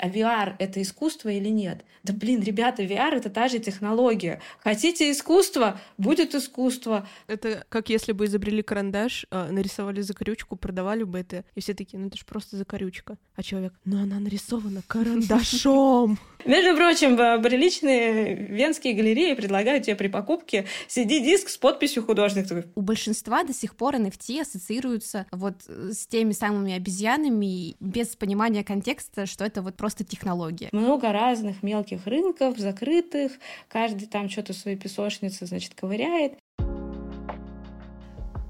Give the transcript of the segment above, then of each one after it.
А VR — это искусство или нет? Да блин, ребята, VR — это та же технология. Хотите искусство? Будет искусство. Это как если бы изобрели карандаш, а, нарисовали закорючку, продавали бы это, и все такие, ну это же просто закорючка. А человек, ну она нарисована карандашом. Между прочим, приличные венские галереи предлагают тебе при покупке CD-диск с подписью художника. У большинства до сих пор NFT ассоциируются вот с теми самыми обезьянами без понимания контекста, что это вот просто технология. Много разных мелких рынков, закрытых, каждый там что-то свои песочницы, значит, ковыряет.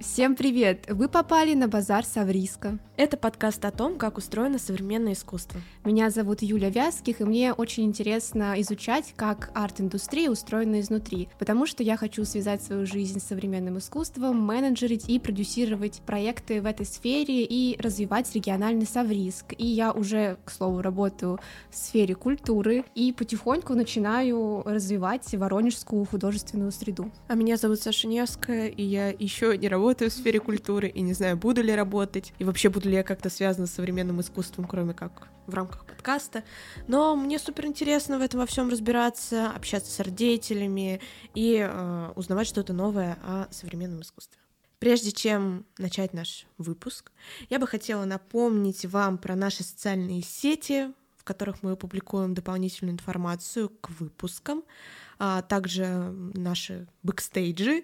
Всем привет! Вы попали на базар Савриска. Это подкаст о том, как устроено современное искусство. Меня зовут Юля Вязких, и мне очень интересно изучать, как арт-индустрия устроена изнутри, потому что я хочу связать свою жизнь с современным искусством, менеджерить и продюсировать проекты в этой сфере и развивать региональный Савриск. И я уже, к слову, работаю в сфере культуры и потихоньку начинаю развивать воронежскую художественную среду. А меня зовут Саша Невская, и я еще не работаю работаю в сфере культуры и не знаю, буду ли работать, и вообще буду ли я как-то связана с современным искусством, кроме как в рамках подкаста. Но мне супер интересно в этом во всем разбираться, общаться с родителями и э, узнавать что-то новое о современном искусстве. Прежде чем начать наш выпуск, я бы хотела напомнить вам про наши социальные сети, которых мы публикуем дополнительную информацию к выпускам а также наши бэкстейджи,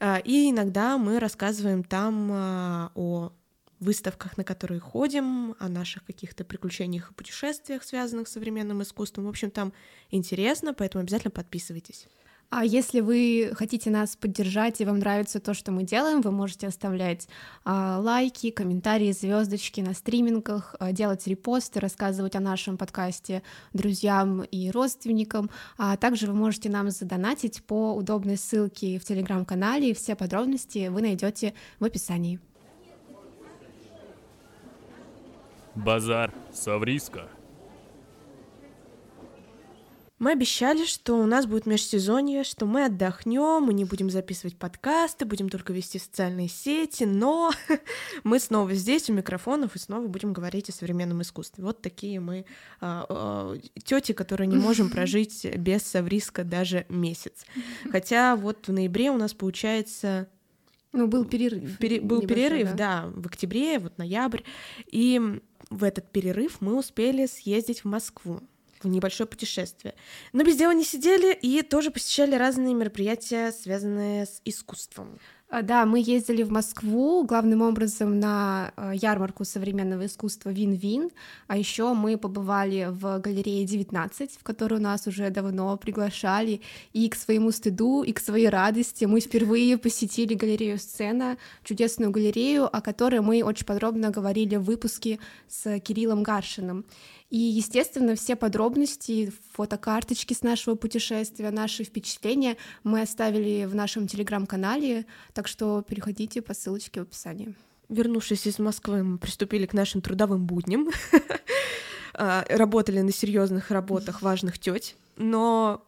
а, и иногда мы рассказываем там а, о выставках, на которые ходим, о наших каких-то приключениях и путешествиях, связанных с современным искусством. В общем, там интересно, поэтому обязательно подписывайтесь. А если вы хотите нас поддержать и вам нравится то, что мы делаем, вы можете оставлять а, лайки, комментарии, звездочки на стримингах, а, делать репосты, рассказывать о нашем подкасте друзьям и родственникам. А также вы можете нам задонатить по удобной ссылке в телеграм-канале. Все подробности вы найдете в описании. Базар Савриска. Мы обещали, что у нас будет межсезонье, что мы отдохнем, мы не будем записывать подкасты, будем только вести социальные сети, но мы снова здесь у микрофонов и снова будем говорить о современном искусстве. Вот такие мы а, а, тети, которые не можем прожить без Савриска даже месяц. Хотя вот в ноябре у нас получается ну, был перерыв. Пере, был перерыв, да. да, в октябре, вот ноябрь. И в этот перерыв мы успели съездить в Москву в небольшое путешествие. Но без дела не сидели и тоже посещали разные мероприятия, связанные с искусством. А, да, мы ездили в Москву главным образом на а, ярмарку современного искусства Вин-Вин, а еще мы побывали в галерее 19, в которую нас уже давно приглашали, и к своему стыду, и к своей радости мы впервые посетили галерею «Сцена», чудесную галерею, о которой мы очень подробно говорили в выпуске с Кириллом Гаршиным. И, естественно, все подробности, фотокарточки с нашего путешествия, наши впечатления мы оставили в нашем телеграм-канале, так что переходите по ссылочке в описании. Вернувшись из Москвы, мы приступили к нашим трудовым будням. А, работали на серьезных работах важных теть, но,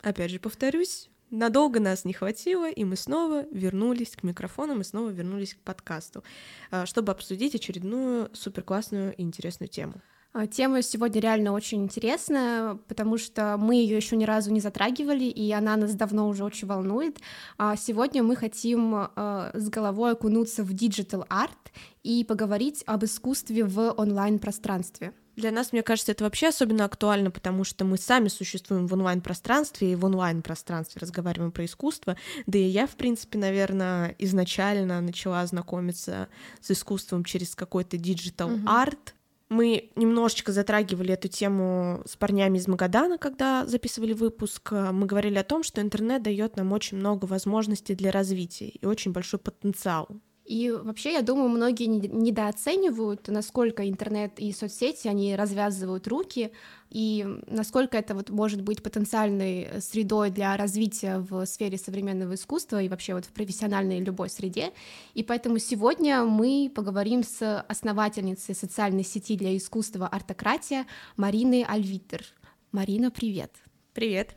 опять же, повторюсь, надолго нас не хватило, и мы снова вернулись к микрофонам и снова вернулись к подкасту, а, чтобы обсудить очередную суперклассную и интересную тему. А, тема сегодня реально очень интересная, потому что мы ее еще ни разу не затрагивали, и она нас давно уже очень волнует. А сегодня мы хотим а, с головой окунуться в digital art и поговорить об искусстве в онлайн-пространстве. Для нас, мне кажется, это вообще особенно актуально, потому что мы сами существуем в онлайн-пространстве, и в онлайн-пространстве разговариваем про искусство. Да и я, в принципе, наверное, изначально начала знакомиться с искусством через какой-то digital art, мы немножечко затрагивали эту тему с парнями из Магадана, когда записывали выпуск. Мы говорили о том, что интернет дает нам очень много возможностей для развития и очень большой потенциал. И вообще, я думаю, многие недооценивают, насколько интернет и соцсети, они развязывают руки, и насколько это вот может быть потенциальной средой для развития в сфере современного искусства и вообще вот в профессиональной любой среде. И поэтому сегодня мы поговорим с основательницей социальной сети для искусства «Артократия» Мариной Альвитер. Марина, привет! Привет!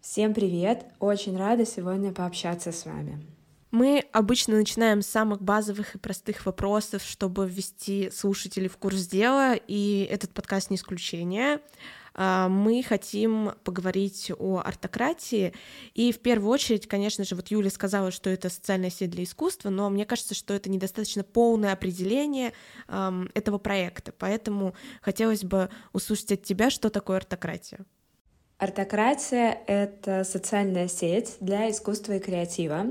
Всем привет! Очень рада сегодня пообщаться с вами. Мы обычно начинаем с самых базовых и простых вопросов, чтобы ввести слушателей в курс дела, и этот подкаст не исключение. А, мы хотим поговорить о артократии, и в первую очередь, конечно же, вот Юля сказала, что это социальная сеть для искусства, но мне кажется, что это недостаточно полное определение этого проекта, поэтому хотелось бы услышать от тебя, что такое артократия. Артократия — это социальная сеть для искусства и креатива.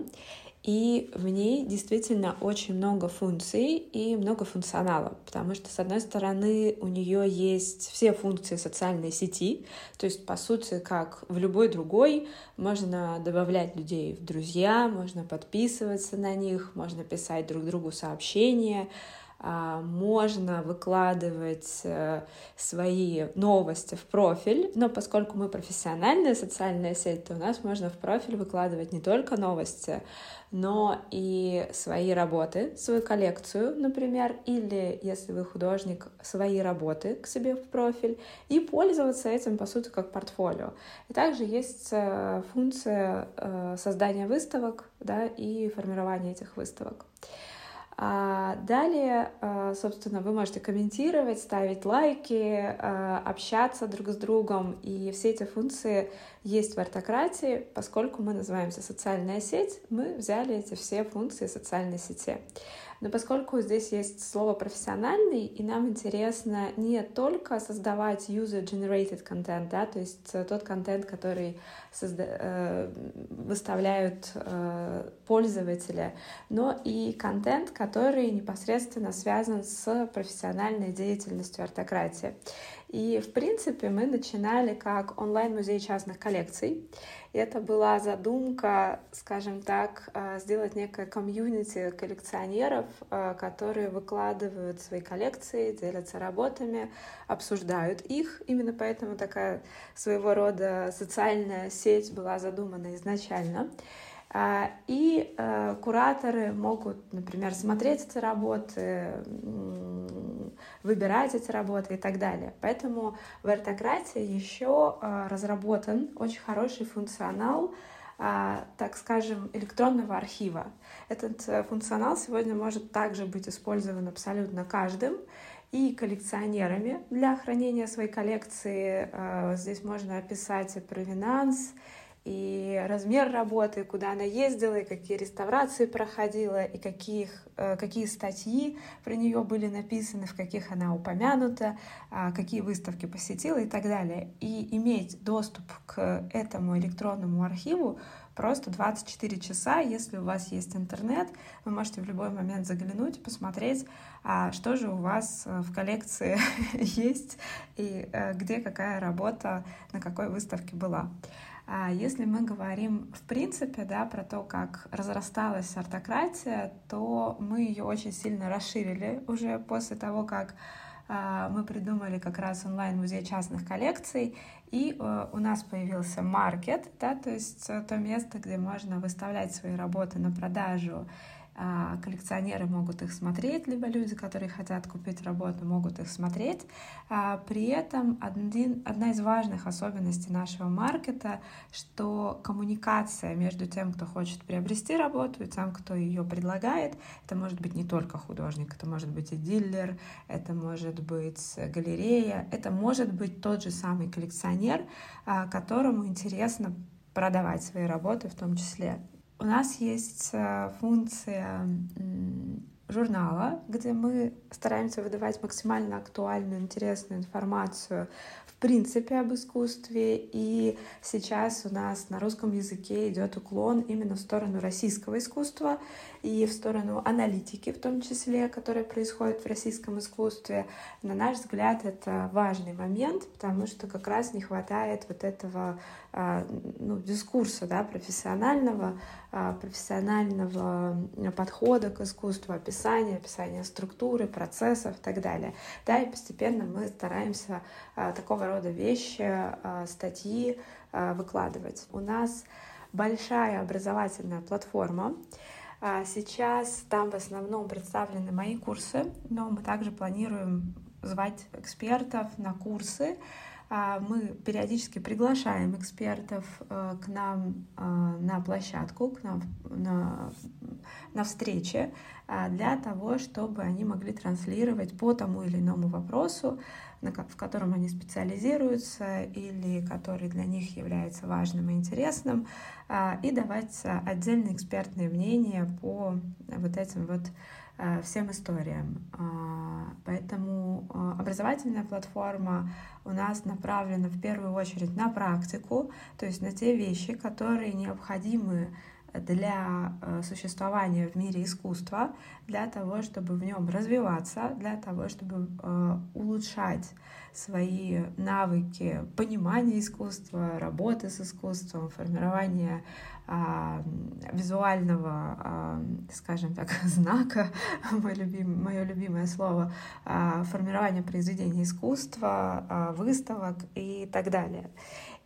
И в ней действительно очень много функций и много функционала, потому что, с одной стороны, у нее есть все функции социальной сети, то есть, по сути, как в любой другой, можно добавлять людей в друзья, можно подписываться на них, можно писать друг другу сообщения, можно выкладывать э, свои новости в профиль, но поскольку мы профессиональная социальная сеть, то у нас можно в профиль выкладывать не только новости, но и свои работы, свою коллекцию, например, или, если вы художник, свои работы к себе в профиль, и пользоваться этим, по сути, как портфолио. И также есть э, функция э, создания выставок да, и формирования этих выставок. А далее, а, собственно, вы можете комментировать, ставить лайки, а, общаться друг с другом. И все эти функции есть в артократии. Поскольку мы называемся социальная сеть, мы взяли эти все функции социальной сети. Но поскольку здесь есть слово профессиональный, и нам интересно не только создавать user-generated контент, да, то есть э, тот контент, который созда- э, выставляют э, пользователи, но и контент, который непосредственно связан с профессиональной деятельностью артократии. И, в принципе, мы начинали как онлайн-музей частных коллекций. И это была задумка, скажем так, э, сделать некое комьюнити коллекционеров, э, которые выкладывают свои коллекции, делятся работами, обсуждают их. Именно поэтому такая своего рода социальная сеть была задумана изначально. А, и э, кураторы могут, например, смотреть эти работы, выбирать эти работы и так далее. Поэтому в артократии еще э, разработан очень хороший функционал, а, так скажем, электронного архива. Этот э, функционал сегодня может также быть использован абсолютно каждым и коллекционерами для хранения своей коллекции. Здесь можно описать и провинанс, и размер работы, куда она ездила, и какие реставрации проходила, и каких, э, какие статьи про нее были написаны, в каких она упомянута, а, какие выставки посетила и так далее. И иметь доступ к этому электронному архиву просто 24 часа, если у вас есть интернет, вы можете в любой момент заглянуть, посмотреть, а что же у вас э, в коллекции есть и э, где какая работа на какой выставке была. А если мы говорим в принципе да, про то, как разрасталась артократия, то мы ее очень сильно расширили уже после того, как а, мы придумали как раз онлайн-музей частных коллекций, и э, у нас появился маркет, да, то есть э, то место, где можно выставлять свои работы на продажу коллекционеры могут их смотреть, либо люди, которые хотят купить работу, могут их смотреть. А, при этом один, одна из важных особенностей нашего маркета, что коммуникация между тем, кто хочет приобрести работу, и тем, кто ее предлагает, это может быть не только художник, это может быть и дилер, это может быть галерея, это может быть тот же самый коллекционер, а, которому интересно продавать свои работы в том числе. У нас есть э, функция журнала, где мы стараемся выдавать максимально актуальную, интересную информацию в принципе об искусстве. И сейчас у нас на русском языке идет уклон именно в сторону российского искусства и в сторону аналитики, в том числе, которая происходит в российском искусстве. На наш взгляд, это важный момент, потому что как раз не хватает вот этого а, ну, дискурса да, профессионального, а, профессионального подхода к искусству, описания, описания структуры, процессов и так далее. Да, и постепенно мы стараемся а, такого рода вещи, статьи выкладывать. У нас большая образовательная платформа. Сейчас там в основном представлены мои курсы, но мы также планируем звать экспертов на курсы, а, мы периодически приглашаем экспертов э, к нам э, на площадку, к нам на, на встречи а, для того, чтобы они могли транслировать по тому или иному вопросу, в котором они специализируются или который для них является важным и интересным, а, и давать отдельные экспертные мнения по вот этим вот Э, всем историям. А, поэтому образовательная платформа у нас направлена в первую очередь на практику, то есть на те вещи, которые необходимы для э, существования в мире искусства, для того, чтобы в нем развиваться, для того, чтобы улучшать свои навыки понимания искусства, работы с искусством, формирования а, визуального, а, скажем так, знака, мое, любим, мое любимое слово, а, формирование произведений искусства, выставок и так далее.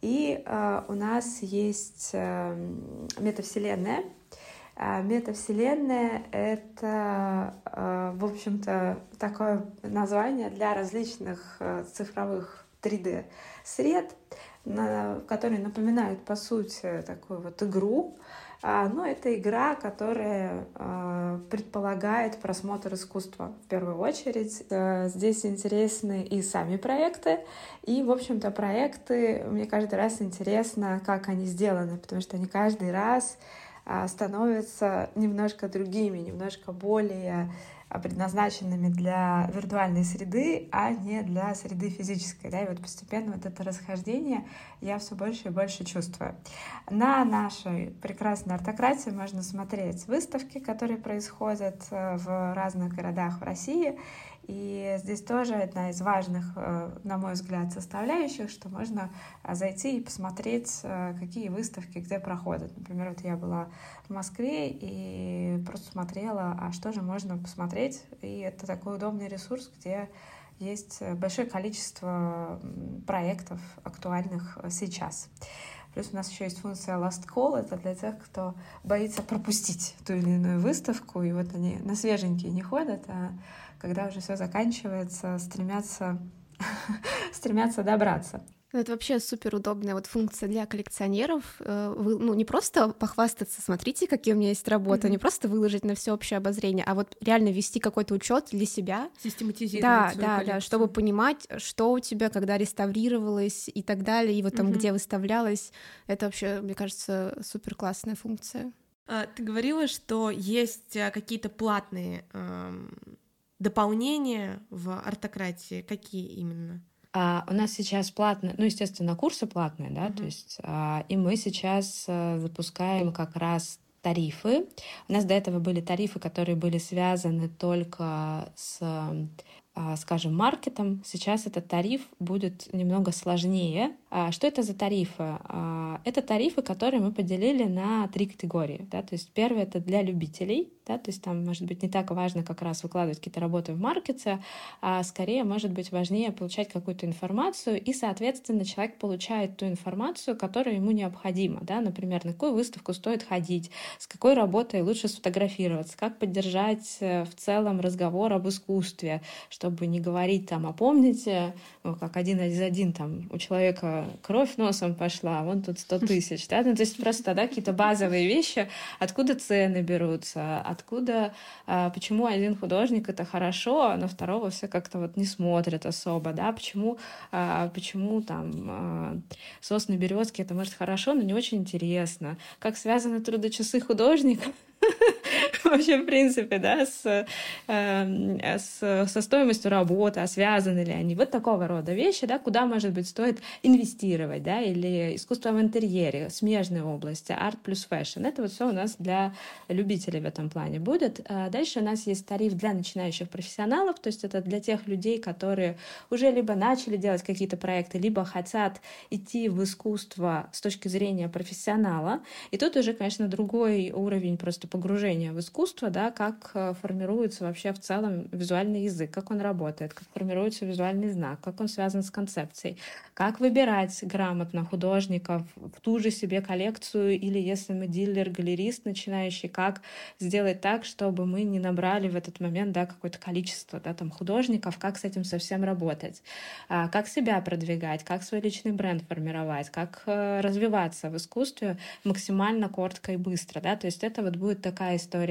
И а, у нас есть а, метавселенная. А, метавселенная — это, а, в общем-то, такое название для различных а, цифровых 3D-сред, которые напоминают, по сути, такую вот игру, а, но это игра, которая а, предполагает просмотр искусства в первую очередь. Э, здесь интересны и сами проекты, и, в общем-то, проекты, мне каждый раз интересно, как они сделаны, потому что они каждый раз а, становятся немножко другими, немножко более а, предназначенными для виртуальной среды, а не для среды физической. Да? И вот постепенно вот это расхождение я все больше и больше чувствую. На нашей прекрасной артократии можно смотреть выставки, которые происходят э, в разных городах в России, и здесь тоже одна из важных, э, на мой взгляд, составляющих, что можно э, зайти и посмотреть, э, какие выставки где проходят. Например, вот я была в Москве и просто смотрела, а что же можно посмотреть. И это такой удобный ресурс, где есть большое количество проектов актуальных сейчас. Плюс у нас еще есть функция Last Call, это для тех, кто боится пропустить ту или иную выставку, и вот они на свеженькие не ходят, а когда уже все заканчивается, стремятся, стремятся добраться. Ну, это вообще супер удобная вот функция для коллекционеров. Э, вы, ну, не просто похвастаться, смотрите, какие у меня есть работы, mm-hmm. не просто выложить на всеобщее обозрение, а вот реально вести какой-то учет для себя. Систематизировать. Да, да, коллекцию. да, чтобы понимать, что у тебя, когда реставрировалось и так далее, и вот там, mm-hmm. где выставлялось. Это вообще, мне кажется, супер классная функция. А, ты говорила, что есть а, какие-то платные эм, дополнения в артократии? Какие именно? А, у нас сейчас платные, ну, естественно, курсы платные, да, mm-hmm. то есть, а, и мы сейчас а, запускаем как раз тарифы. У нас до этого были тарифы, которые были связаны только с а, скажем, маркетом, сейчас этот тариф будет немного сложнее. А, что это за тарифы? А, это тарифы, которые мы поделили на три категории. Да? То есть первое — это для любителей, да? то есть там, может быть, не так важно как раз выкладывать какие-то работы в маркете, а скорее, может быть, важнее получать какую-то информацию, и, соответственно, человек получает ту информацию, которая ему необходима. Да? Например, на какую выставку стоит ходить, с какой работой лучше сфотографироваться, как поддержать э, в целом разговор об искусстве, чтобы не говорить там, а помните, ну, как один из один там у человека кровь носом пошла, а вон тут 100 тысяч, да, ну, то есть просто, да, какие-то базовые вещи, откуда цены берутся, откуда, а, почему один художник это хорошо, а на второго все как-то вот не смотрят особо, да, почему, а, почему там сосны березки это может хорошо, но не очень интересно, как связаны трудочасы художника вообще, в принципе, да, с, э, с, со стоимостью работы, а связаны ли они. Вот такого рода вещи, да, куда, может быть, стоит инвестировать, да, или искусство в интерьере, смежные области, арт плюс fashion. Это вот все у нас для любителей в этом плане будет. А дальше у нас есть тариф для начинающих профессионалов, то есть это для тех людей, которые уже либо начали делать какие-то проекты, либо хотят идти в искусство с точки зрения профессионала. И тут уже, конечно, другой уровень просто погружения в искусства, да, как э, формируется вообще в целом визуальный язык, как он работает, как формируется визуальный знак, как он связан с концепцией, как выбирать грамотно художников в ту же себе коллекцию, или если мы дилер-галерист начинающий, как сделать так, чтобы мы не набрали в этот момент да, какое-то количество да, там, художников, как с этим совсем работать, а, как себя продвигать, как свой личный бренд формировать, как э, развиваться в искусстве максимально коротко и быстро. Да? То есть это вот будет такая история.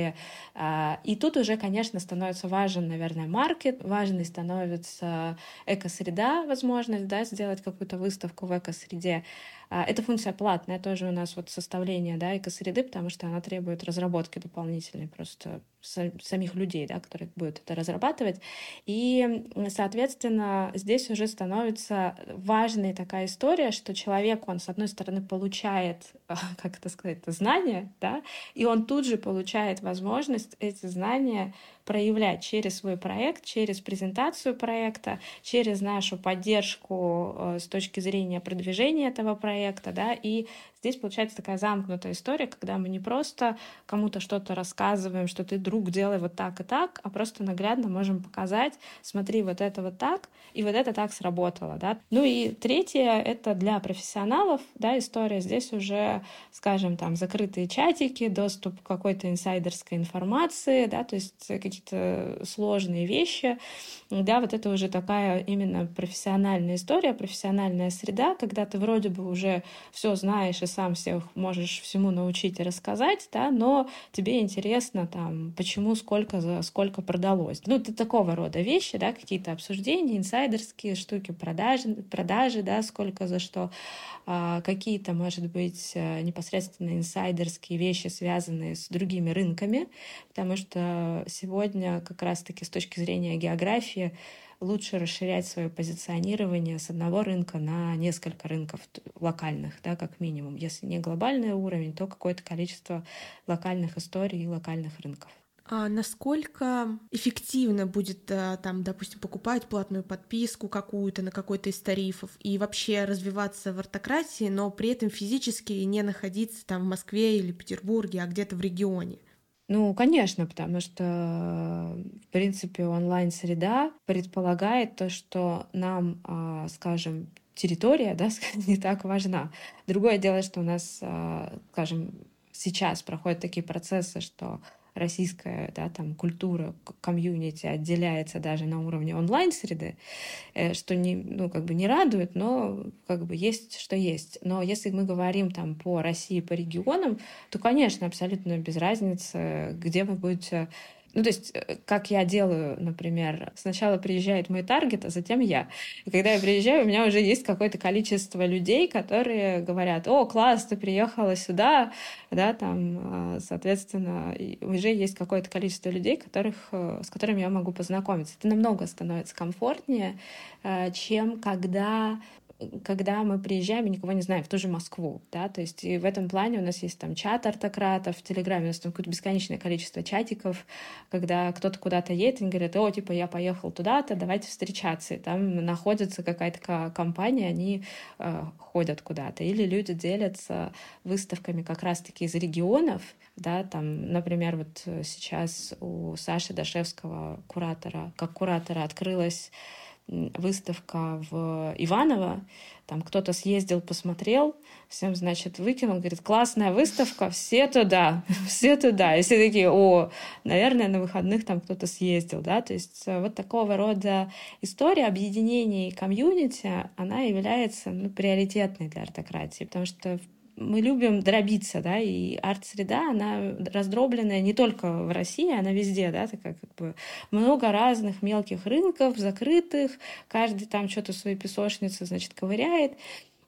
А, и тут уже, конечно, становится важен, наверное, маркет, важной становится экосреда, возможность да, сделать какую-то выставку в экосреде. А, эта функция платная тоже у нас вот составление да, экосреды, потому что она требует разработки дополнительной просто самих людей, да, которые будут это разрабатывать. И, соответственно, здесь уже становится важной такая история, что человек, он, с одной стороны, получает, как это сказать, знания, да, и он тут же получает возможность эти знания проявлять через свой проект, через презентацию проекта, через нашу поддержку э, с точки зрения продвижения этого проекта, да, и Здесь получается такая замкнутая история, когда мы не просто кому-то что-то рассказываем, что ты, друг, делай вот так и так, а просто наглядно можем показать, смотри, вот это вот так, и вот это так сработало, да. Ну и третье — это для профессионалов, да, история. Здесь уже, скажем, там, закрытые чатики, доступ к какой-то инсайдерской информации, да, то есть какие-то сложные вещи, да, вот это уже такая именно профессиональная история, профессиональная среда, когда ты вроде бы уже все знаешь и сам всех можешь всему научить и рассказать, да, но тебе интересно там, почему, сколько за сколько продалось. Ну, это такого рода вещи, да, какие-то обсуждения, инсайдерские штуки, продажи, продажи, да, сколько за что, а, какие-то, может быть, э, непосредственно инсайдерские вещи, связанные с другими рынками, потому что сегодня как раз-таки с точки зрения географии лучше расширять свое позиционирование с одного рынка на несколько рынков локальных, да, как минимум. Если не глобальный уровень, то какое-то количество локальных историй и локальных рынков. А насколько эффективно будет э, там, допустим, покупать платную подписку какую-то на какой-то из тарифов и вообще развиваться в артократии, но при этом физически не находиться там в Москве или Петербурге, а где-то в регионе? Ну, конечно, потому что, в принципе, онлайн-среда предполагает то, что нам, а, скажем, территория, да, не так важна. Другое дело, что у нас, а, скажем, сейчас проходят такие процессы, что российская да, там, культура, комьюнити отделяется даже на уровне онлайн-среды, э, что не, ну, как бы не радует, но как бы есть, что есть. Но если мы говорим там по России, по регионам, то, конечно, абсолютно без разницы, где вы будете ну, то есть, э, как я делаю, например, сначала приезжает мой таргет, а затем я. И когда я приезжаю, у меня уже есть какое-то количество людей, которые говорят, о, класс, ты приехала сюда, да, там, а, соответственно, уже есть какое-то количество людей, которых, э, с которыми я могу познакомиться. Это намного становится комфортнее, э, чем когда когда мы приезжаем и никого не знаем, в ту же Москву, да, то есть и в этом плане у нас есть там чат артократов, в Телеграме у нас там какое-то бесконечное количество чатиков, когда кто-то куда-то едет, и говорят, о, типа, я поехал туда-то, давайте встречаться, и там находится какая-то компания, они э, ходят куда-то, или люди делятся выставками как раз-таки из регионов, да, там, например, вот сейчас у Саши Дашевского, куратора, как куратора открылась выставка в Иваново, там кто-то съездил, посмотрел, всем, значит, выкинул, говорит, классная выставка, все туда, все туда. И все такие, о, наверное, на выходных там кто-то съездил, да, то есть э, вот такого рода история объединения и комьюнити, она является ну, приоритетной для артократии, потому что мы любим дробиться, да, и арт-среда, она раздробленная не только в России, она везде, да, такая как бы много разных мелких рынков, закрытых, каждый там что-то свои песочницы, значит, ковыряет,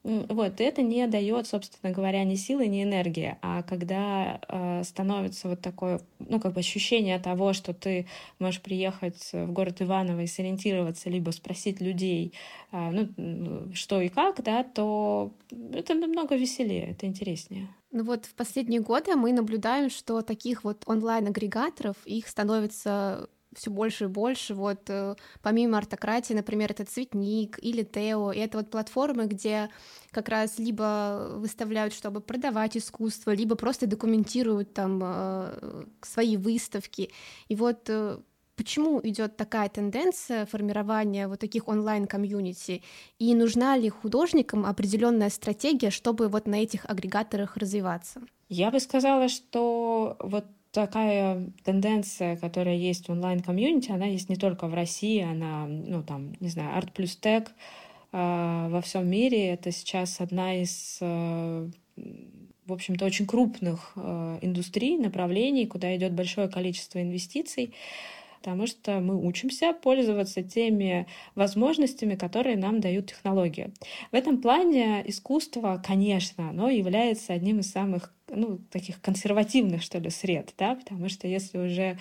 вот, это не дает, собственно говоря, ни силы, ни энергии. А когда э, становится вот такое, ну, как бы ощущение того, что ты можешь приехать в город Иваново и сориентироваться, либо спросить людей, э, ну, что и как, да, то это намного веселее, это интереснее. Ну вот в последние годы мы наблюдаем, что таких вот онлайн-агрегаторов, их становится все больше и больше. Вот э, помимо артократии, например, это Цветник или Тео, и это вот платформы, где как раз либо выставляют, чтобы продавать искусство, либо просто документируют там э, свои выставки. И вот э, почему идет такая тенденция формирования вот таких онлайн-комьюнити, и нужна ли художникам определенная стратегия, чтобы вот на этих агрегаторах развиваться? Я бы сказала, что вот такая тенденция, которая есть в онлайн-комьюнити, она есть не только в России, она, ну, там, не знаю, Art плюс э, во всем мире. Это сейчас одна из, э, в общем-то, очень крупных э, индустрий, направлений, куда идет большое количество инвестиций потому что мы учимся пользоваться теми возможностями, которые нам дают технологии. В этом плане искусство, конечно, оно является одним из самых ну, таких консервативных, что ли, сред, да, потому что если уже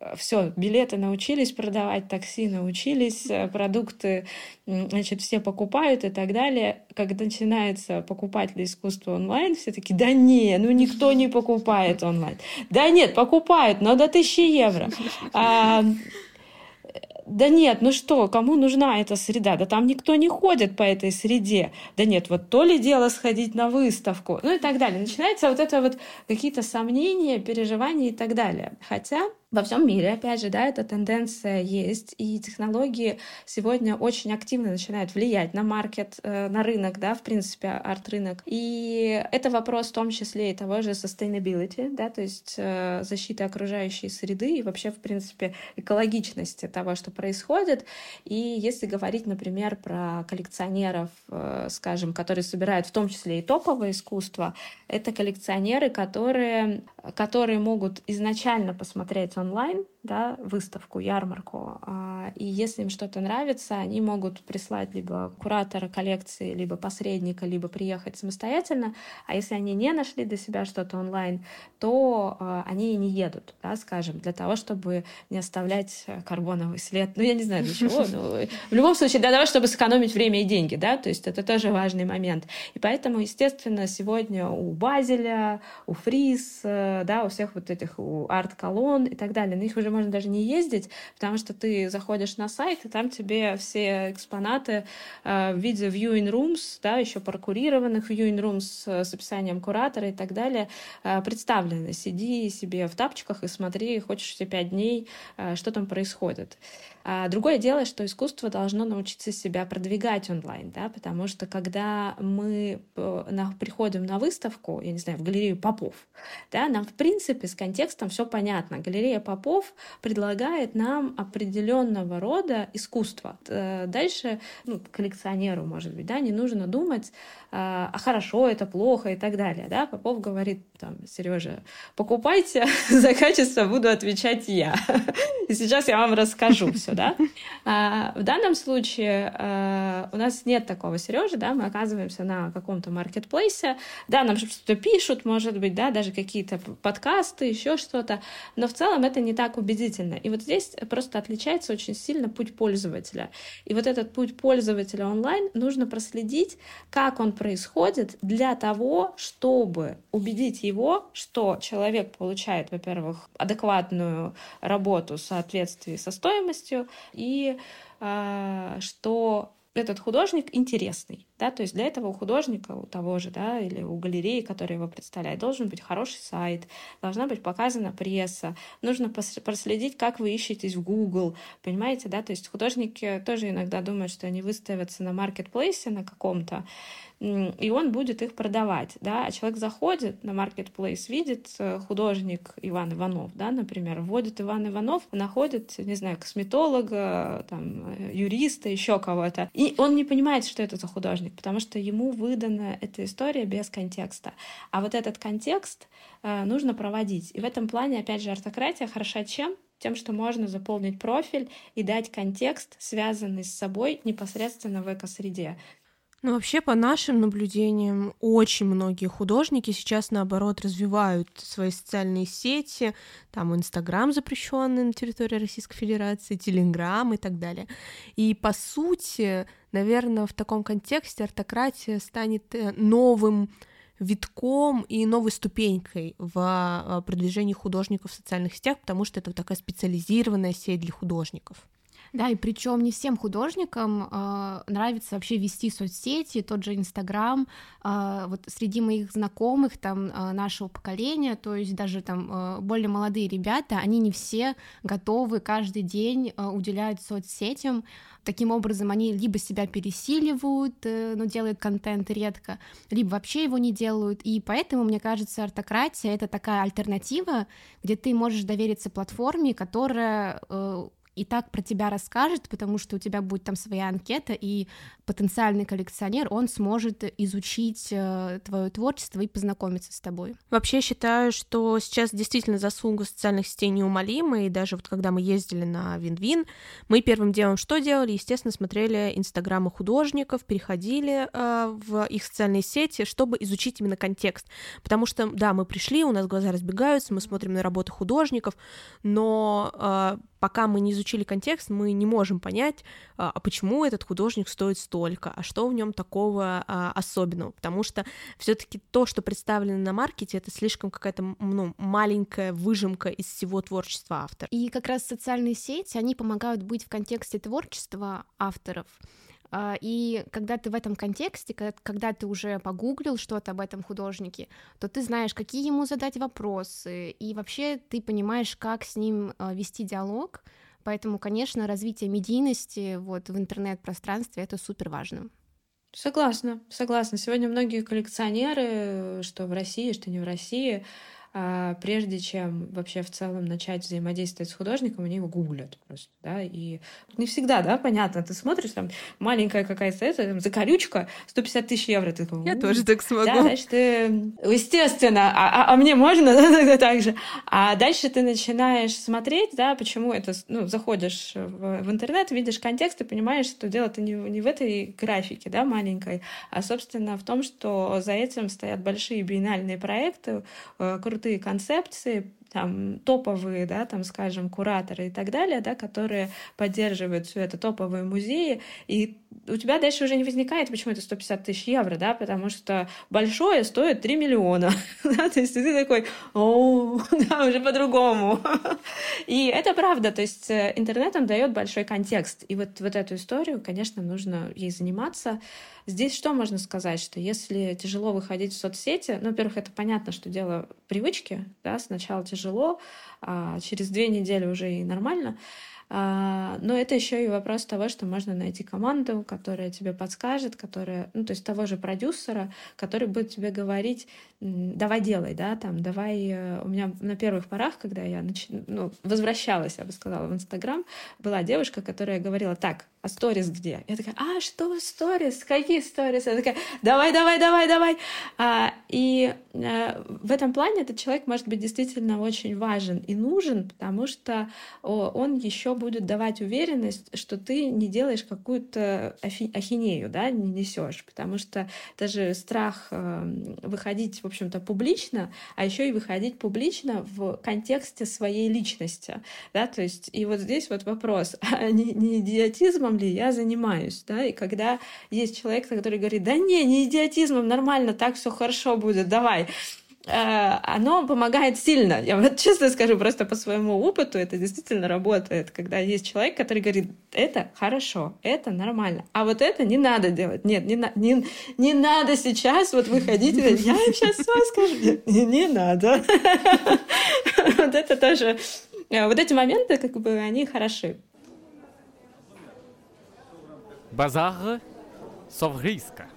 э, все, билеты научились продавать, такси научились, э, продукты, значит, все покупают и так далее. Когда начинается покупатель искусства онлайн, все таки да не, ну никто не покупает онлайн. Да нет, покупают, но до тысячи евро. А, да нет, ну что, кому нужна эта среда? Да там никто не ходит по этой среде. Да нет, вот то ли дело сходить на выставку, ну и так далее. Начинается вот это вот какие-то сомнения, переживания и так далее. Хотя во всем мире, опять же, да, эта тенденция есть, и технологии сегодня очень активно начинают влиять на маркет, э, на рынок, да, в принципе, арт-рынок. И это вопрос в том числе и того же sustainability, да, то есть э, защиты окружающей среды и вообще, в принципе, экологичности того, что происходит. И если говорить, например, про коллекционеров, э, скажем, которые собирают в том числе и топовое искусство, это коллекционеры, которые, которые могут изначально посмотреть онлайн, да, выставку, ярмарку. А, и если им что-то нравится, они могут прислать либо куратора коллекции, либо посредника, либо приехать самостоятельно. А если они не нашли для себя что-то онлайн, то а, они и не едут, да, скажем, для того, чтобы не оставлять карбоновый след. Ну, я не знаю для чего, но в любом случае для того, чтобы сэкономить время и деньги, да, то есть это тоже важный момент. И поэтому, естественно, сегодня у Базеля, у Фриз, э, да, у всех вот этих, у арт-колонн и так далее. На них уже можно даже не ездить, потому что ты заходишь на сайт, и там тебе все экспонаты э, в виде viewing rooms, да, еще прокурированных viewing rooms с описанием куратора и так далее э, представлены. Сиди себе в тапчиках и смотри, хочешь все пять дней, э, что там происходит. А другое дело, что искусство должно научиться себя продвигать онлайн, да, потому что когда мы э, приходим на выставку, я не знаю, в галерею Попов, да, нам в принципе с контекстом все понятно. Галерея Попов предлагает нам определенного рода искусство. Э, дальше ну, коллекционеру, может быть, да, не нужно думать, а, а хорошо, это плохо и так далее, да. Попов говорит, там, Сережа, покупайте, за качество буду отвечать я. И сейчас я вам расскажу все да. А, в данном случае а, у нас нет такого Сережи, да, мы оказываемся на каком-то маркетплейсе, да, нам что-то пишут, может быть, да, даже какие-то подкасты, еще что-то, но в целом это не так убедительно. И вот здесь просто отличается очень сильно путь пользователя. И вот этот путь пользователя онлайн нужно проследить, как он происходит для того, чтобы убедить его, что человек получает, во-первых, адекватную работу в соответствии со стоимостью, и э, что этот художник интересный, да, то есть для этого у художника, у того же, да, или у галереи, которая его представляет, должен быть хороший сайт, должна быть показана пресса, нужно проследить, как вы ищетесь в Google, понимаете, да, то есть художники тоже иногда думают, что они выставятся на маркетплейсе на каком-то, и он будет их продавать, да, а человек заходит на маркетплейс, видит э, художник Иван Иванов, да, например, вводит Иван Иванов, находит, не знаю, косметолога, там, э, юриста, еще кого-то, и он не понимает, что это за художник, потому что ему выдана эта история без контекста, а вот этот контекст э, нужно проводить, и в этом плане, опять же, артократия хороша чем? тем, что можно заполнить профиль и дать контекст, связанный с собой непосредственно в экосреде. Ну, вообще, по нашим наблюдениям, очень многие художники сейчас, наоборот, развивают свои социальные сети, там Инстаграм запрещенный на территории Российской Федерации, Телеграм и так далее. И, по сути, наверное, в таком контексте артократия станет э, новым витком и новой ступенькой в а, продвижении художников в социальных сетях, потому что это такая специализированная сеть для художников. Да, и причем не всем художникам э, нравится вообще вести соцсети, тот же Инстаграм. Э, вот среди моих знакомых там э, нашего поколения, то есть даже там э, более молодые ребята, они не все готовы каждый день э, уделять соцсетям. Таким образом, они либо себя пересиливают, э, но делают контент редко, либо вообще его не делают. И поэтому, мне кажется, артократия — это такая альтернатива, где ты можешь довериться платформе, которая э, и так про тебя расскажет, потому что у тебя будет там своя анкета, и потенциальный коллекционер, он сможет изучить э, твое творчество и познакомиться с тобой. Вообще считаю, что сейчас действительно заслуга социальных сетей неумолима, и даже вот когда мы ездили на Вин-Вин, мы первым делом что делали? Естественно, смотрели инстаграмы художников, переходили э, в их социальные сети, чтобы изучить именно контекст. Потому что, да, мы пришли, у нас глаза разбегаются, мы смотрим на работы художников, но э, пока мы не изучили контекст, мы не можем понять, а, а почему этот художник стоит столько, а что в нем такого а, особенного, потому что все-таки то, что представлено на маркете, это слишком какая-то ну, маленькая выжимка из всего творчества автора. И как раз социальные сети, они помогают быть в контексте творчества авторов. А, и когда ты в этом контексте, когда ты уже погуглил что-то об этом художнике, то ты знаешь, какие ему задать вопросы, и вообще ты понимаешь, как с ним а, вести диалог. Поэтому, конечно, развитие медийности вот в интернет-пространстве это супер важно. Согласна, согласна. Сегодня многие коллекционеры, что в России, что не в России, прежде чем вообще в целом начать взаимодействовать с художником, они его гуглят просто, да, и не всегда, да, понятно, ты смотришь, там, маленькая какая-то это, там, закорючка, 150 тысяч евро, ты такой, Я тоже так смогу. Да, значит, ты, естественно, а, а, а мне можно, да, тогда так же, а дальше ты начинаешь смотреть, да, почему это, ну, заходишь в, в интернет, видишь контекст и понимаешь, что дело-то не, не в этой графике, да, маленькой, а, собственно, в том, что за этим стоят большие биеннальные проекты, э, крутые концепции, там топовые, да, там, скажем, кураторы и так далее, да, которые поддерживают все это, топовые музеи, и у тебя дальше уже не возникает, почему это 150 тысяч евро, да, потому что большое стоит 3 миллиона, да, то есть ты такой, о, да, уже по-другому. И это правда, то есть э, интернет, он дает большой контекст, и вот, вот эту историю, конечно, нужно ей заниматься. Здесь что можно сказать, что если тяжело выходить в соцсети, ну, во-первых, это понятно, что дело привычки, да, сначала тяжело, а через две недели уже и нормально, но это еще и вопрос того, что можно найти команду, которая тебе подскажет, которая, ну, то есть того же продюсера, который будет тебе говорить, давай делай, да, там, давай... Э, у меня на первых порах, когда я нач... ну, возвращалась, я бы сказала, в Инстаграм, была девушка, которая говорила, так, а сторис где? Я такая, а что сторис? Какие сторис? Я такая, давай, давай, давай, давай. А, и а, в этом плане этот человек может быть действительно очень важен и нужен, потому что он еще будет давать уверенность, что ты не делаешь какую-то ахинею, да, не несешь, потому что даже страх э, выходить, в общем-то, публично, а еще и выходить публично в контексте своей личности, да, то есть и вот здесь вот вопрос, а не, не идиотизмом ли я занимаюсь, да, и когда есть человек, который говорит, да не, не идиотизмом, нормально, так все хорошо будет, давай, оно помогает сильно. Я вот честно скажу, просто по своему опыту это действительно работает, когда есть человек, который говорит, это хорошо, это нормально, а вот это не надо делать. Нет, не, на, не, не надо сейчас вот выходить, я им сейчас все скажу. Нет, не, не надо. Вот это тоже... Э, вот эти моменты, как бы, они хороши. Базар Совриска.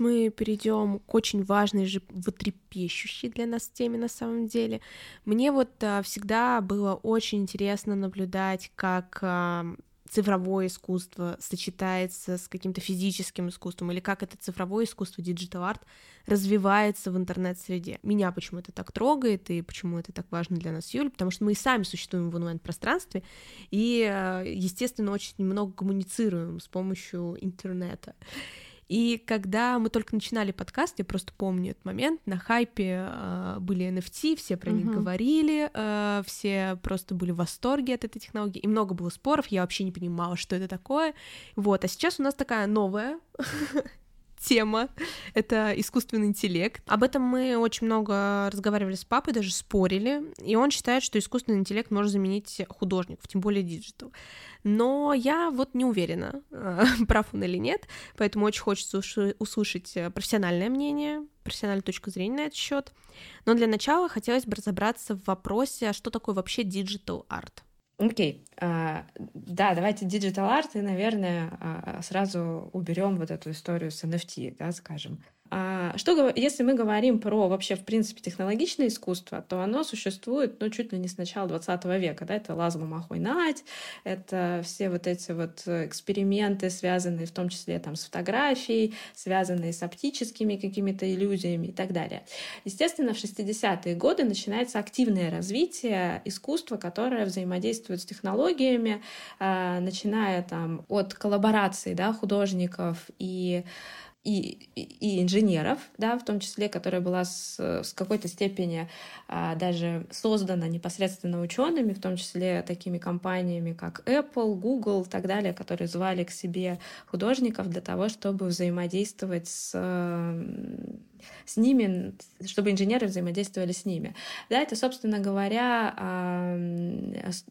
Мы перейдем к очень важной животрепещущей для нас теме на самом деле. Мне вот а, всегда было очень интересно наблюдать, как а, цифровое искусство сочетается с каким-то физическим искусством, или как это цифровое искусство, digital art, развивается в интернет-среде. Меня почему это так трогает, и почему это так важно для нас, Юль, потому что мы и сами существуем в онлайн-пространстве, и, э, естественно, очень много коммуницируем с помощью интернета. И когда мы только начинали подкаст, я просто помню этот момент, на хайпе э, были NFT, все про них говорили, э, все просто были в восторге от этой технологии, и много было споров, я вообще не понимала, что это такое. Вот, а сейчас у нас такая новая тема — это искусственный интеллект. Об этом мы очень много разговаривали с папой, даже спорили, и он считает, что искусственный интеллект может заменить художников, тем более digital. Но я вот не уверена, прав он или нет, поэтому очень хочется услышать профессиональное мнение, профессиональную точку зрения на этот счет. Но для начала хотелось бы разобраться в вопросе, а что такое вообще digital art? Окей, okay. uh, да, давайте digital art и, наверное, uh, сразу уберем вот эту историю с NFT, да, скажем. А что, если мы говорим про вообще, в принципе, технологичное искусство, то оно существует, ну, чуть ли не с начала 20 века, да, это Лазма Махойнать, это все вот эти вот эксперименты, связанные в том числе там с фотографией, связанные с оптическими какими-то иллюзиями и так далее. Естественно, в 60-е годы начинается активное развитие искусства, которое взаимодействует с технологиями, а, начиная там от коллабораций, да, художников и и, и инженеров, да, в том числе, которая была с, с какой-то степени а, даже создана непосредственно учеными, в том числе такими компаниями, как Apple, Google и так далее, которые звали к себе художников для того, чтобы взаимодействовать с с ними, чтобы инженеры взаимодействовали с ними. Да, это, собственно говоря,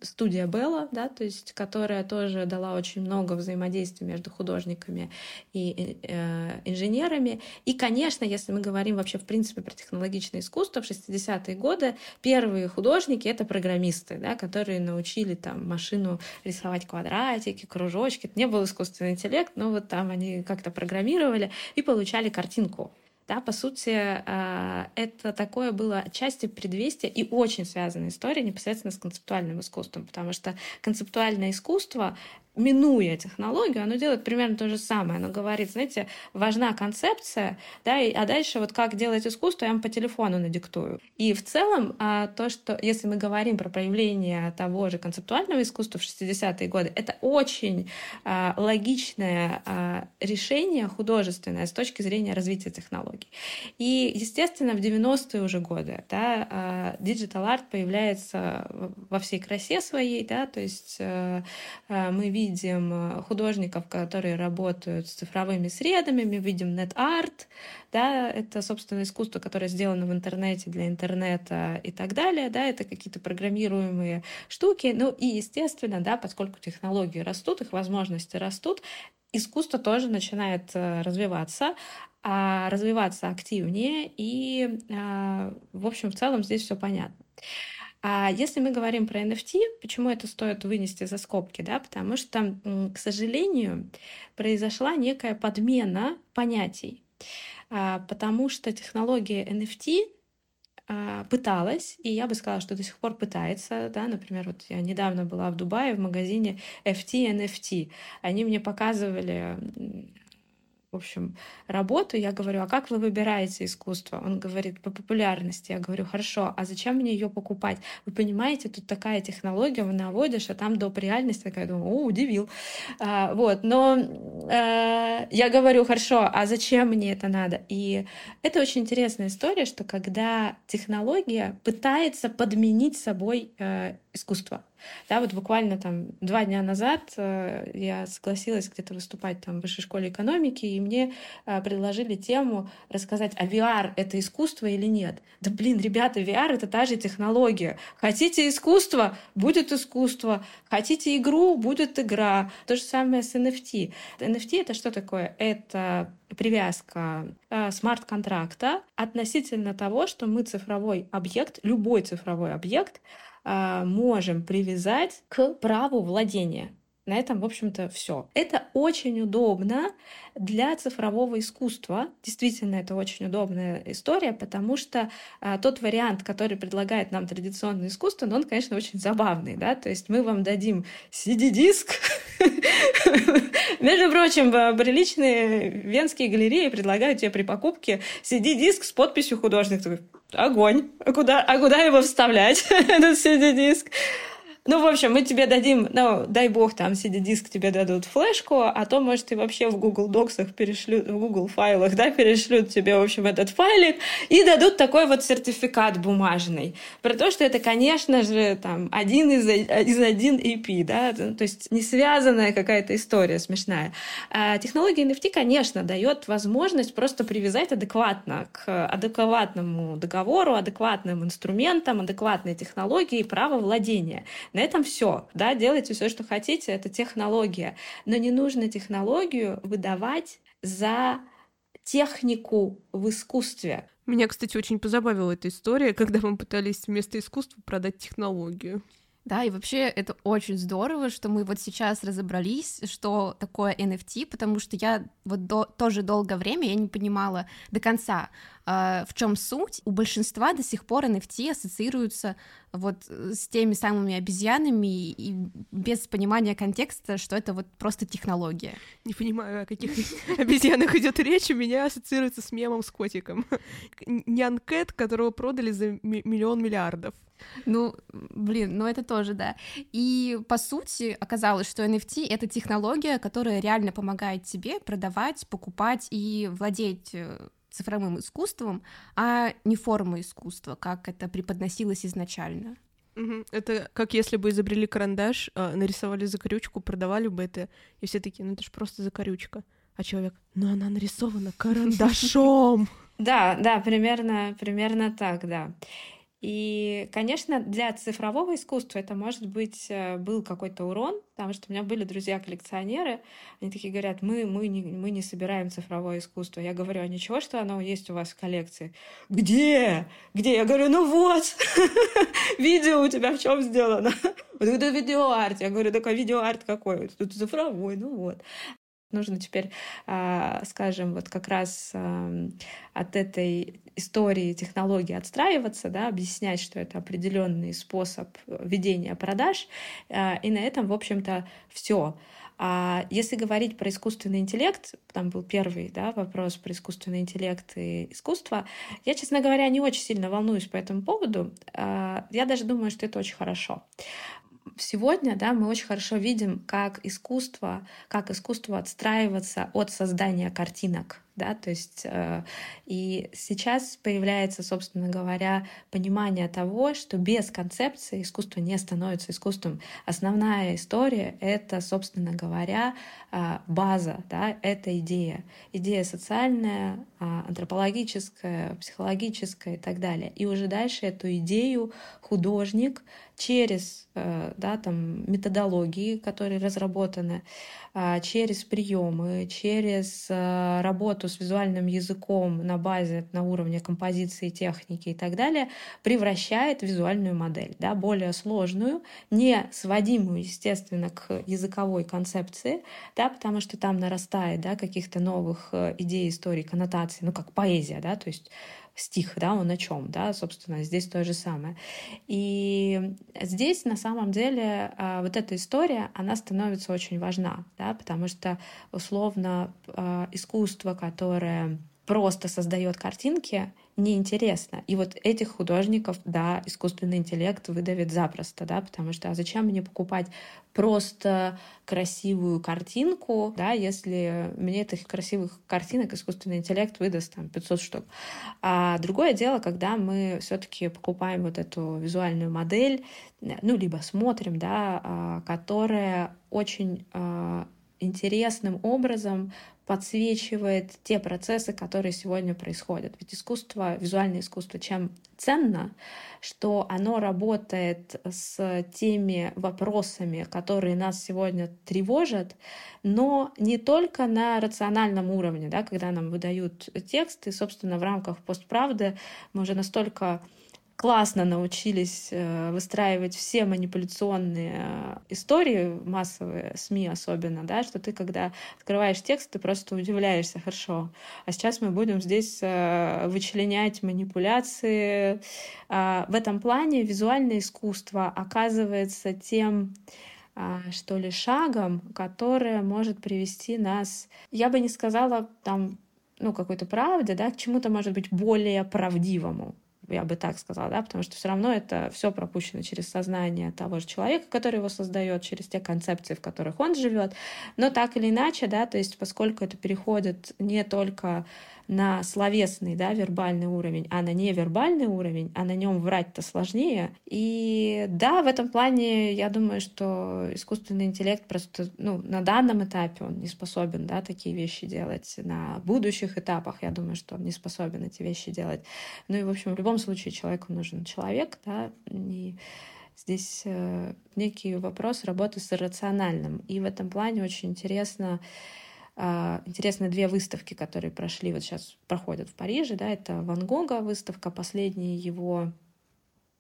студия Белла, да, то есть, которая тоже дала очень много взаимодействия между художниками и э, инженерами. И, конечно, если мы говорим вообще в принципе про технологичное искусство, в 60-е годы первые художники — это программисты, да, которые научили там машину рисовать квадратики, кружочки. Это не был искусственный интеллект, но вот там они как-то программировали и получали картинку. Да, по сути, а, это такое было отчасти предвестие и очень связанная история непосредственно с концептуальным искусством, потому что концептуальное искусство минуя технологию, оно делает примерно то же самое. Оно говорит, знаете, важна концепция, да, и, а дальше вот как делать искусство, я вам по телефону надиктую. И в целом а, то, что если мы говорим про проявление того же концептуального искусства в 60-е годы, это очень а, логичное решение художественное с точки зрения развития технологий. И, естественно, в 90-е уже годы да, art появляется во всей красе своей, да, то есть а, а, мы видим э, художников, которые работают с цифровыми средами, мы видим нет-арт, да, это, собственно, искусство, которое сделано в интернете для интернета и так далее, да, это какие-то программируемые штуки, ну и, естественно, да, поскольку технологии растут, их возможности растут, искусство тоже начинает э, развиваться, развиваться активнее, и, а, в общем, в целом здесь все понятно. А если мы говорим про NFT, почему это стоит вынести за скобки, да, потому что, к сожалению, произошла некая подмена понятий, а, потому что технология NFT а, пыталась, и я бы сказала, что до сих пор пытается, да, например, вот я недавно была в Дубае в магазине FT NFT, они мне показывали в общем, работу, я говорю, а как вы выбираете искусство? Он говорит, по популярности. Я говорю, хорошо, а зачем мне ее покупать? Вы понимаете, тут такая технология, вы наводишь, а там доп. реальность такая, думаю, о, удивил. А, вот, но а, я говорю, хорошо, а зачем мне это надо? И это очень интересная история, что когда технология пытается подменить собой а, искусство. Да, вот буквально там два дня назад э, я согласилась где-то выступать там в высшей школе экономики, и мне э, предложили тему рассказать, а VR — это искусство или нет? Да блин, ребята, VR — это та же технология. Хотите искусство — будет искусство. Хотите игру — будет игра. То же самое с NFT. NFT — это что такое? Это привязка э, смарт-контракта относительно того, что мы цифровой объект, любой цифровой объект, можем привязать к праву владения. На этом, в общем-то, все. Это очень удобно для цифрового искусства. Действительно, это очень удобная история, потому что а, тот вариант, который предлагает нам традиционное искусство, ну, он, конечно, очень забавный, да, то есть мы вам дадим CD-диск. Между прочим, приличные венские галереи предлагают тебе при покупке CD-диск с подписью художник. Огонь. А куда, а куда его вставлять, этот CD-диск? Ну, в общем, мы тебе дадим, ну, дай бог, там CD-диск тебе дадут флешку, а то, может, и вообще в Google Доксах перешлют, в Google файлах, да, перешлют тебе, в общем, этот файлик и дадут такой вот сертификат бумажный. Про то, что это, конечно же, там, один из, из один EP, да, то есть не связанная какая-то история смешная. А технология NFT, конечно, дает возможность просто привязать адекватно к адекватному договору, адекватным инструментам, адекватной технологии право владения. На этом все. Да, делайте все, что хотите, это технология. Но не нужно технологию выдавать за технику в искусстве. Меня, кстати, очень позабавила эта история, когда мы пытались вместо искусства продать технологию. Да, и вообще это очень здорово, что мы вот сейчас разобрались, что такое NFT, потому что я вот до, тоже долгое время я не понимала до конца, в чем суть. У большинства до сих пор NFT ассоциируются вот с теми самыми обезьянами и без понимания контекста, что это вот просто технология. Не понимаю, о каких обезьянах идет речь, у меня ассоциируется с мемом с котиком. Нянкет, которого продали за миллион миллиардов. Ну, блин, ну это тоже, да. И по сути оказалось, что NFT — это технология, которая реально помогает тебе продавать, покупать и владеть э, цифровым искусством, а не формой искусства, как это преподносилось изначально. Это как если бы изобрели карандаш, а, нарисовали закорючку, продавали бы это, и все такие, ну это же просто закорючка. А человек, ну она нарисована карандашом. Да, да, примерно, примерно так, да. И, конечно, для цифрового искусства это, может быть, э, был какой-то урон, потому что у меня были друзья-коллекционеры, они такие говорят, мы, мы, не, мы не собираем цифровое искусство. Я говорю, а ничего, что оно есть у вас в коллекции? Где? Где? Я говорю, ну вот, видео у тебя в чем сделано? Это видеоарт. Я говорю, такой видеоарт какой? Тут цифровой, ну вот. Нужно теперь, а, скажем, вот как раз от этой истории технологии отстраиваться, да, объяснять, что это определенный способ ведения продаж, а, и на этом, в общем-то, все. А если говорить про искусственный интеллект, там был первый да, вопрос про искусственный интеллект и искусство, я, честно говоря, не очень сильно волнуюсь по этому поводу. Я даже думаю, что это очень хорошо сегодня да, мы очень хорошо видим, как искусство, как искусство отстраиваться от создания картинок да, то есть э, и сейчас появляется, собственно говоря, понимание того, что без концепции искусство не становится искусством. Основная история — это, собственно говоря, э, база, да, это идея. Идея социальная, э, антропологическая, психологическая и так далее. И уже дальше эту идею художник через э, да, там, методологии, которые разработаны, э, через приемы, через э, работу с визуальным языком на базе, на уровне композиции, техники и так далее, превращает визуальную модель, да, более сложную, не сводимую, естественно, к языковой концепции, да, потому что там нарастает да, каких-то новых э, идей, историй, коннотаций, ну, как поэзия, да, то есть стих, да, он о чем, да, собственно, здесь то же самое. И здесь на самом деле а, вот эта история, она становится очень важна, да, потому что условно а, искусство, которое просто создает картинки, неинтересно. И вот этих художников, да, искусственный интеллект выдавит запросто, да, потому что а зачем мне покупать просто красивую картинку, да, если мне этих красивых картинок искусственный интеллект выдаст там 500 штук. А другое дело, когда мы все-таки покупаем вот эту визуальную модель, ну, либо смотрим, да, а, которая очень а, интересным образом подсвечивает те процессы, которые сегодня происходят. Ведь искусство, визуальное искусство, чем ценно, что оно работает с теми вопросами, которые нас сегодня тревожат, но не только на рациональном уровне, да, когда нам выдают тексты, собственно, в рамках постправды мы уже настолько классно научились э, выстраивать все манипуляционные э, истории, массовые СМИ особенно, да, что ты, когда открываешь текст, ты просто удивляешься, хорошо. А сейчас мы будем здесь э, вычленять манипуляции. А, в этом плане визуальное искусство оказывается тем, а, что ли, шагом, которое может привести нас, я бы не сказала там, ну, какой-то правде, да, к чему-то, может быть, более правдивому я бы так сказала, да, потому что все равно это все пропущено через сознание того же человека, который его создает, через те концепции, в которых он живет. Но так или иначе, да, то есть поскольку это переходит не только на словесный, да, вербальный уровень, а на невербальный уровень, а на нем врать-то сложнее. И да, в этом плане я думаю, что искусственный интеллект просто, ну, на данном этапе он не способен, да, такие вещи делать. На будущих этапах я думаю, что он не способен эти вещи делать. Ну и, в общем, в любом случае человеку нужен человек, да, и здесь э, некий вопрос работы с иррациональным. И в этом плане очень интересно, интересны две выставки, которые прошли, вот сейчас проходят в Париже, да, это Ван Гога выставка, последняя его,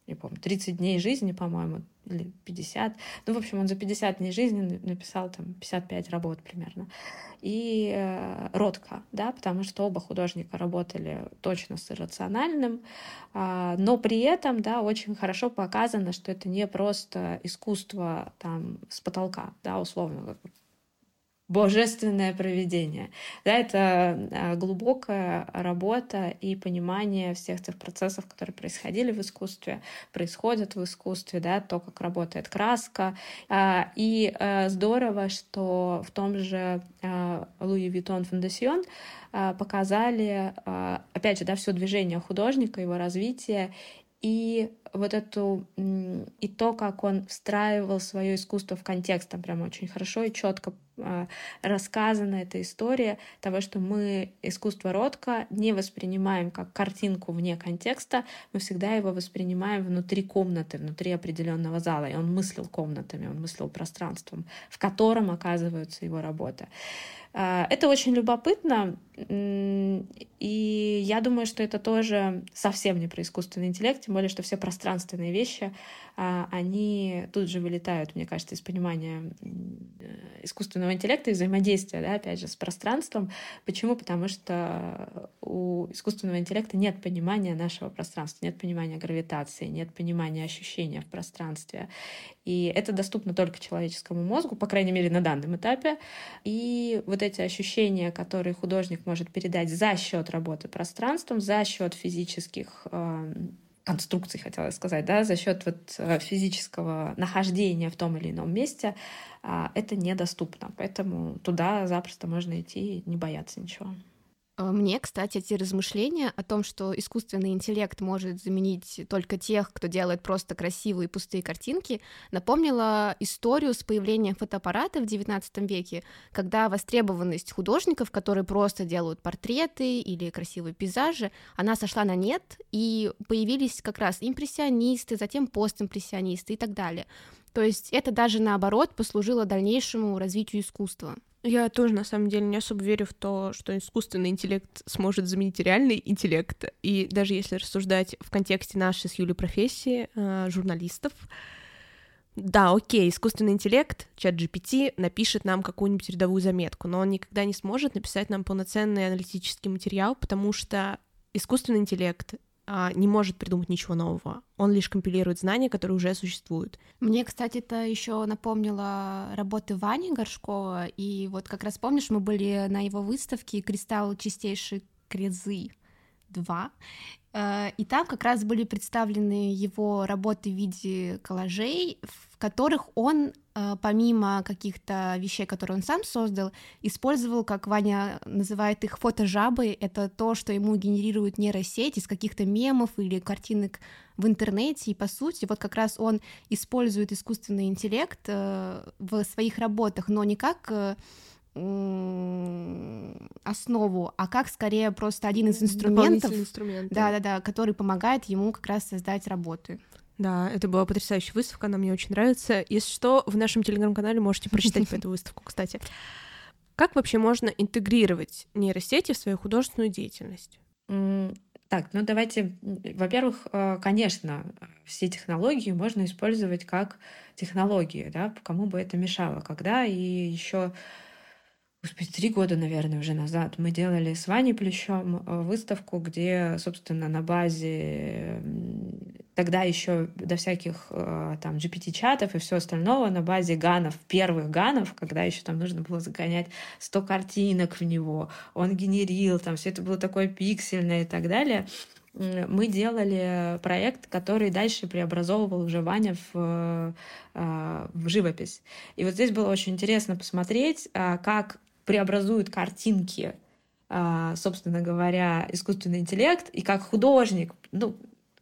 не помню, 30 дней жизни, по-моему, или 50. Ну, в общем, он за 50 дней жизни написал там 55 работ примерно. И э, Ротко, да, потому что оба художника работали точно с иррациональным, э, но при этом, да, очень хорошо показано, что это не просто искусство там с потолка, да, условно, божественное проведение. Да, это а, глубокая работа и понимание всех тех процессов, которые происходили в искусстве, происходят в искусстве, да, то, как работает краска. А, и а, здорово, что в том же Луи Виттон Фондасьон показали, опять же, да, все движение художника, его развитие, и вот эту и то, как он встраивал свое искусство в контекст, там прям очень хорошо и четко рассказана эта история того, что мы искусство Ротко не воспринимаем как картинку вне контекста, мы всегда его воспринимаем внутри комнаты, внутри определенного зала. И он мыслил комнатами, он мыслил пространством, в котором оказываются его работы. А, это очень любопытно, и я думаю, что это тоже совсем не про искусственный интеллект, тем более, что все пространственные вещи, а, они тут же вылетают, мне кажется, из понимания искусственного интеллекта и взаимодействия, да, опять же, с пространством. Почему? Потому что у искусственного интеллекта нет понимания нашего пространства, нет понимания гравитации, нет понимания ощущения в пространстве. И это доступно только человеческому мозгу, по крайней мере, на данном этапе. И вот эти ощущения, которые художник может передать за счет работы пространством, за счет физических э, конструкций, хотела сказать, да, за счет вот э, физического нахождения в том или ином месте, а, это недоступно. Поэтому туда запросто можно идти и не бояться ничего. А, мне, кстати, эти размышления о том, что искусственный интеллект может заменить только тех, кто делает просто красивые пустые картинки, напомнила историю с появлением фотоаппарата в XIX веке, когда востребованность художников, которые просто делают портреты или красивые пейзажи, она сошла на нет, и появились как раз импрессионисты, затем постимпрессионисты и так далее. То есть это даже наоборот послужило дальнейшему развитию искусства. Я тоже, на самом деле, не особо верю в то, что искусственный интеллект сможет заменить реальный интеллект. И даже если рассуждать в контексте нашей с Юлей профессии, э, журналистов, да, окей, искусственный интеллект, чат GPT, напишет нам какую-нибудь рядовую заметку, но он никогда не сможет написать нам полноценный аналитический материал, потому что искусственный интеллект не может придумать ничего нового. Он лишь компилирует знания, которые уже существуют. Мне, кстати, это еще напомнило работы Вани Горшкова. И вот как раз помнишь, мы были на его выставке «Кристалл чистейшей крезы» 2. Э, и там как раз были представлены его работы в виде коллажей, в которых он, помимо каких-то вещей, которые он сам создал, использовал, как Ваня называет их, фотожабы. Это то, что ему генерирует нейросеть из каких-то мемов или картинок в интернете. И, по сути, вот как раз он использует искусственный интеллект э, в своих работах, но не как основу, а как скорее просто один из инструментов, инструмент, да, да, да, который помогает ему как раз создать работы. Да, это была потрясающая выставка, она мне очень нравится. Если что, в нашем телеграм-канале можете прочитать эту выставку, кстати. Как вообще можно интегрировать нейросети в свою художественную деятельность? Так, ну давайте, во-первых, э, конечно, все технологии можно использовать как технологии, да, кому бы это мешало, когда и еще Господи, три года, наверное, уже назад мы делали с Ваней Плющом э, выставку, где, собственно, на базе тогда еще до всяких э, там GPT-чатов и все остального, на базе ганов, первых ганов, когда еще там нужно было загонять 100 картинок в него, он генерил, там все это было такое пиксельное и так далее. мы делали проект, который дальше преобразовывал уже Ваня в, в живопись. И вот здесь было очень интересно посмотреть, как преобразуют картинки собственно говоря, искусственный интеллект, и как художник, ну,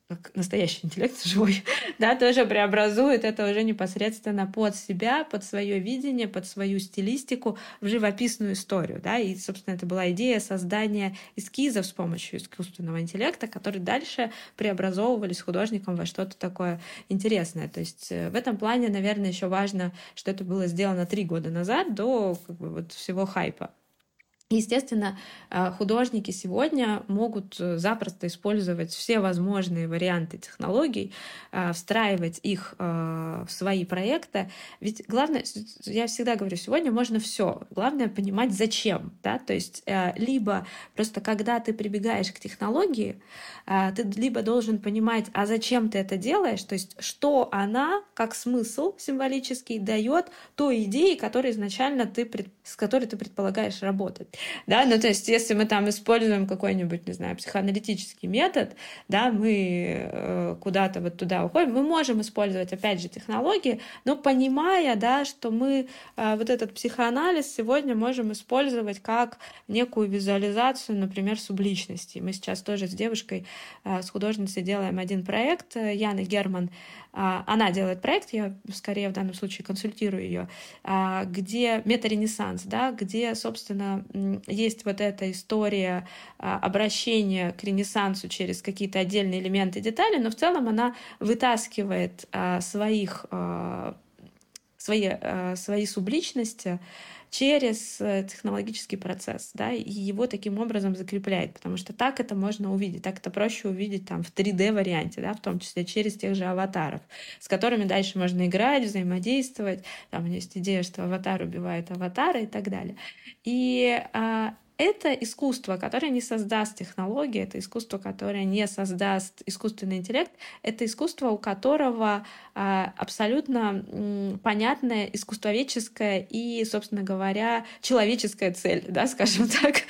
как настоящий интеллект живой, да, тоже преобразует это уже непосредственно под себя, под свое видение, под свою стилистику в живописную историю, да, и, собственно, это была идея создания эскизов с помощью искусственного интеллекта, которые дальше преобразовывались художником во что-то такое интересное. То есть э, в этом плане, наверное, еще важно, что это было сделано три года назад до как бы, вот всего хайпа. Естественно, э, художники сегодня могут э, запросто использовать все возможные варианты технологий, э, встраивать их в свои проекты. Ведь главное, я всегда говорю, сегодня можно все. Главное понимать, зачем. Да? То есть либо просто когда ты прибегаешь к технологии, ты либо должен понимать, а зачем ты это делаешь, то есть что она, как смысл символический, дает той идее, которой изначально ты, с которой ты предполагаешь работать. Да, ну то есть если мы там используем какой-нибудь, не знаю, психоаналитический метод, да, мы э, куда-то вот туда уходим, мы можем использовать, опять же, технологии, но понимая, да, что мы э, вот этот психоанализ сегодня можем использовать как некую визуализацию, например, субличности. Мы сейчас тоже с девушкой, э, с художницей делаем один проект, Яна Герман, а, она делает проект, я скорее в данном случае консультирую ее, а, где метаренессанс, да, где, собственно, есть вот эта история а, обращения к ренессансу через какие-то отдельные элементы и детали, но в целом она вытаскивает своих, свои, свои субличности, через э, технологический процесс, да, и его таким образом закрепляет, потому что так это можно увидеть, так это проще увидеть там в 3D-варианте, да, в том числе через тех же аватаров, с которыми дальше можно играть, взаимодействовать, там есть идея, что аватар убивает аватара и так далее. И а, это искусство, которое не создаст технологии, это искусство, которое не создаст искусственный интеллект, это искусство, у которого а, абсолютно понятная искусствоведческая и, собственно говоря, человеческая цель, да, скажем так.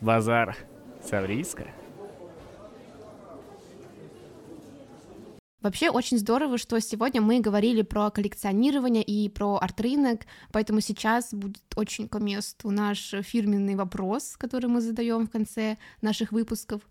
Базар Саврийска. Вообще очень здорово, что сегодня мы говорили про коллекционирование и про арт-рынок, поэтому сейчас будет очень к месту наш фирменный вопрос, который мы задаем в конце наших выпусков.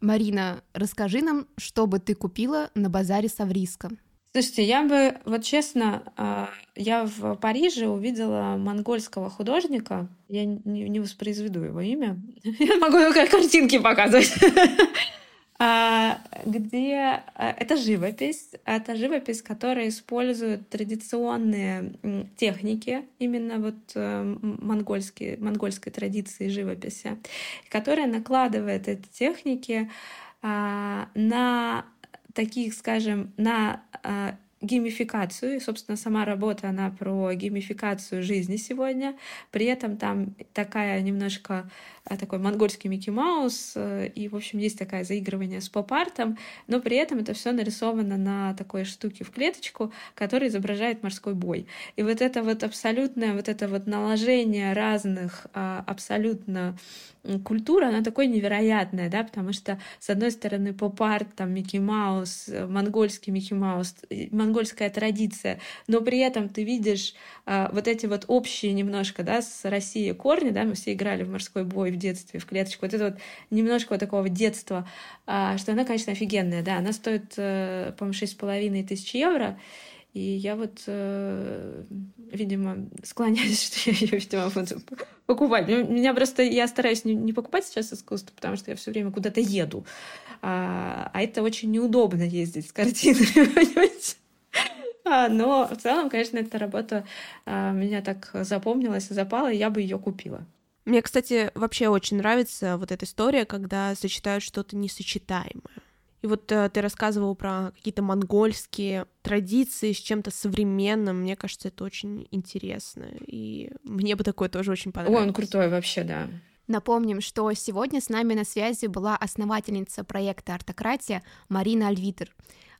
Марина, расскажи нам, что бы ты купила на базаре Савриска. Слушайте, я бы, вот честно, а, я в Париже увидела монгольского художника. Я не воспроизведу его имя. Я могу только картинки показывать. А, где а, это живопись, это живопись, которая использует традиционные техники, именно вот э, монгольские, монгольской традиции живописи, которая накладывает эти техники а, на таких, скажем, на геймификацию. И, собственно, сама работа, она про геймификацию жизни сегодня. При этом там такая немножко а, такой монгольский Микки Маус, э, и, в общем, есть такое заигрывание с поп-артом, но при этом это все нарисовано на такой штуке в клеточку, которая изображает морской бой. И вот это вот абсолютное, вот это вот наложение разных а, абсолютно культура, она такой невероятная, да, потому что, с одной стороны, поп-арт, там, Микки Маус, монгольский Микки Маус, монгольская традиция, но при этом ты видишь а, вот эти вот общие немножко, да, с Россией корни, да, мы все играли в морской бой в детстве, в клеточку, вот это вот немножко вот такого детства, а, что она, конечно, офигенная, да, она стоит, э, по-моему, шесть с половиной тысяч евро, и я вот, э, видимо, склоняюсь, что я ее, видимо, буду покупать. Меня просто, я стараюсь не, не покупать сейчас искусство, потому что я все время куда-то еду. А, а это очень неудобно ездить с картинами, понимаете? А, но в целом, конечно, эта работа а, меня так запомнилась и запала, и я бы ее купила. Мне, кстати, вообще очень нравится вот эта история, когда сочетают что-то несочетаемое. И вот э, ты рассказывал про какие-то монгольские традиции с чем-то современным. Мне кажется, это очень интересно. И мне бы такое тоже очень понравилось. Ой, он крутой вообще, да. Напомним, что сегодня с нами на связи была основательница проекта «Артократия» Марина Альвитер.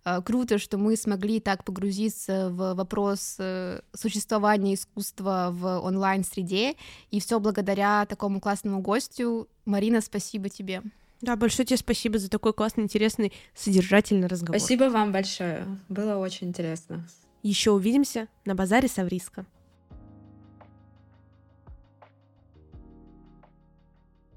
Э, круто, что мы смогли так погрузиться в вопрос э, существования искусства в онлайн-среде, и все благодаря такому классному гостю. Марина, спасибо тебе. Да, большое тебе спасибо за такой классный, интересный, содержательный разговор. Спасибо вам большое. Было очень интересно. Еще увидимся на базаре Савриска.